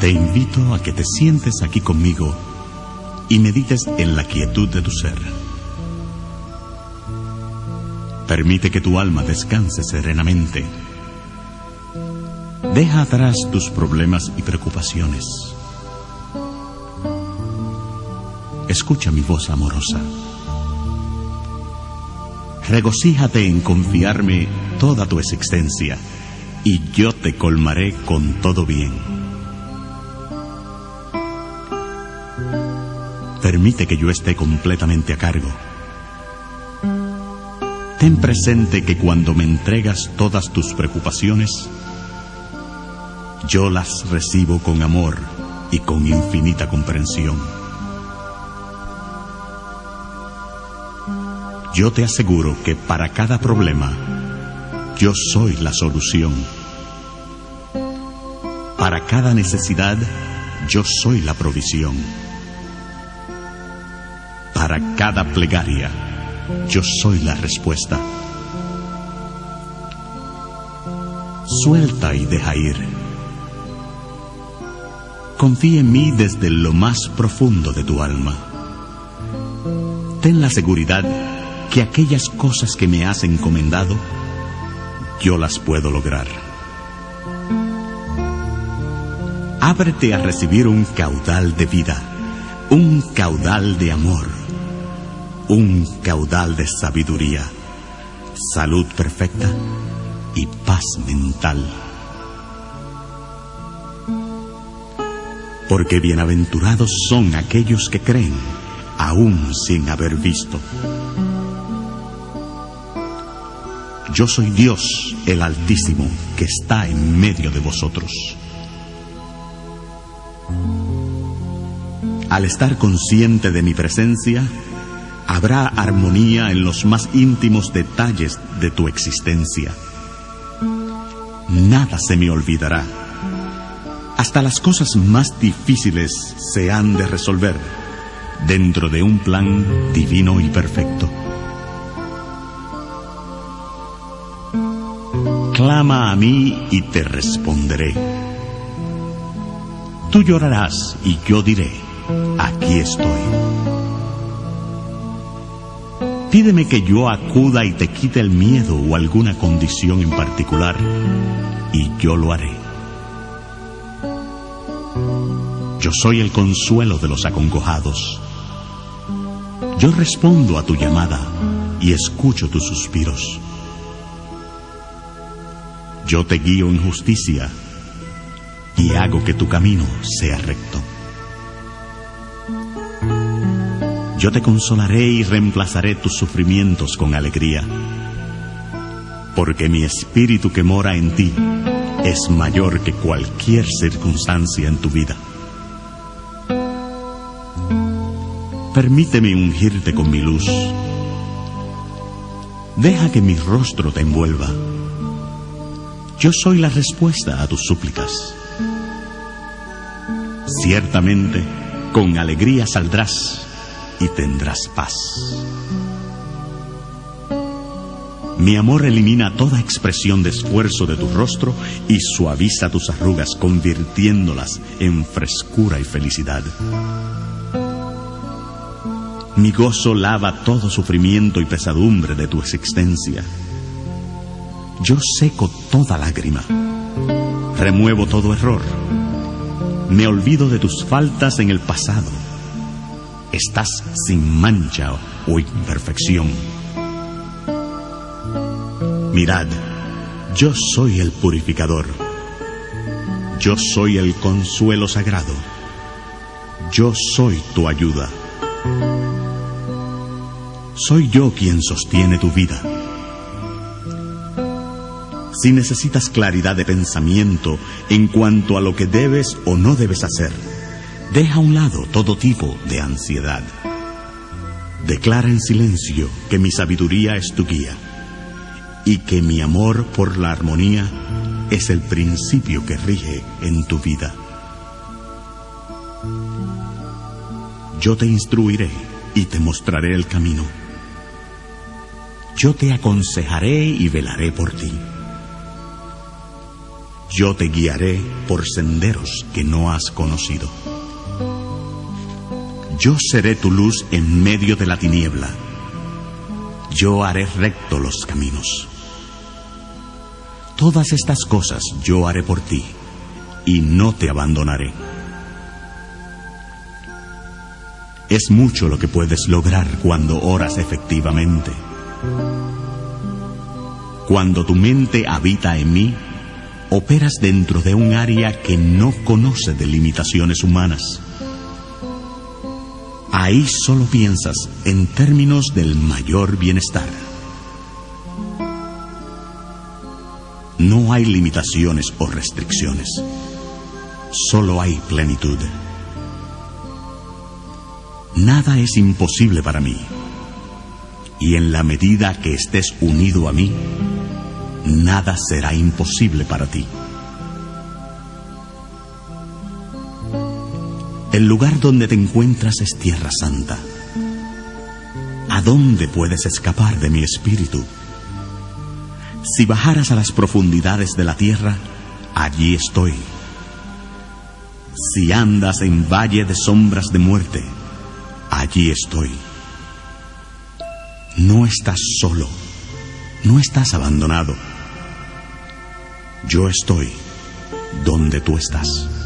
Te invito a que te sientes aquí conmigo y medites en la quietud de tu ser. Permite que tu alma descanse serenamente. Deja atrás tus problemas y preocupaciones. Escucha mi voz amorosa. Regocíjate en confiarme toda tu existencia y yo te colmaré con todo bien. Permite que yo esté completamente a cargo. Ten presente que cuando me entregas todas tus preocupaciones, yo las recibo con amor y con infinita comprensión. Yo te aseguro que para cada problema, yo soy la solución. Para cada necesidad, yo soy la provisión. Para cada plegaria, yo soy la respuesta. Suelta y deja ir. Confía en mí desde lo más profundo de tu alma. Ten la seguridad que aquellas cosas que me has encomendado, yo las puedo lograr. Ábrete a recibir un caudal de vida, un caudal de amor, un caudal de sabiduría, salud perfecta y paz mental. Porque bienaventurados son aquellos que creen, aún sin haber visto. Yo soy Dios, el Altísimo, que está en medio de vosotros. Al estar consciente de mi presencia, habrá armonía en los más íntimos detalles de tu existencia. Nada se me olvidará. Hasta las cosas más difíciles se han de resolver dentro de un plan divino y perfecto. Clama a mí y te responderé. Tú llorarás y yo diré, aquí estoy. Pídeme que yo acuda y te quite el miedo o alguna condición en particular y yo lo haré. Yo soy el consuelo de los acongojados. Yo respondo a tu llamada y escucho tus suspiros. Yo te guío en justicia y hago que tu camino sea recto. Yo te consolaré y reemplazaré tus sufrimientos con alegría, porque mi espíritu que mora en ti es mayor que cualquier circunstancia en tu vida. Permíteme ungirte con mi luz. Deja que mi rostro te envuelva yo soy la respuesta a tus súplicas. Ciertamente, con alegría saldrás y tendrás paz. Mi amor elimina toda expresión de esfuerzo de tu rostro y suaviza tus arrugas, convirtiéndolas en frescura y felicidad. Mi gozo lava todo sufrimiento y pesadumbre de tu existencia yo seco toda lágrima, remuevo todo error, me olvido de tus faltas en el pasado. Estás sin mancha o imperfección. Mirad, yo soy el purificador. Yo soy el consuelo sagrado. Yo soy tu ayuda. Soy yo quien sostiene tu vida. Si necesitas claridad de pensamiento en cuanto a lo que debes o no debes hacer, deja a un lado todo tipo de ansiedad. Declara en silencio que mi sabiduría es tu guía y que mi amor por la armonía es el principio que rige en tu vida. Yo te instruiré y te mostraré el camino. Yo te aconsejaré y velaré por ti yo te guiaré por senderos que no has conocido. Yo seré tu luz en medio de la tiniebla. Yo haré recto los caminos. Todas estas cosas yo haré por ti y no te abandonaré. Es mucho lo que puedes lograr cuando oras efectivamente. Cuando tu mente habita en mí, operas dentro de un área que no conoce de limitaciones humanas. Ahí solo piensas en términos del mayor bienestar. No hay limitaciones o restricciones, solo hay plenitud. Nada es imposible para mí. Y en la medida que estés unido a mí, nada será imposible para ti. El lugar donde te encuentras es tierra santa. ¿A dónde puedes escapar de mi espíritu? Si bajaras a las profundidades de la tierra, allí estoy. Si andas en valle de sombras de muerte, allí estoy. No estás solo, no estás abandonado. Yo estoy donde tú estás.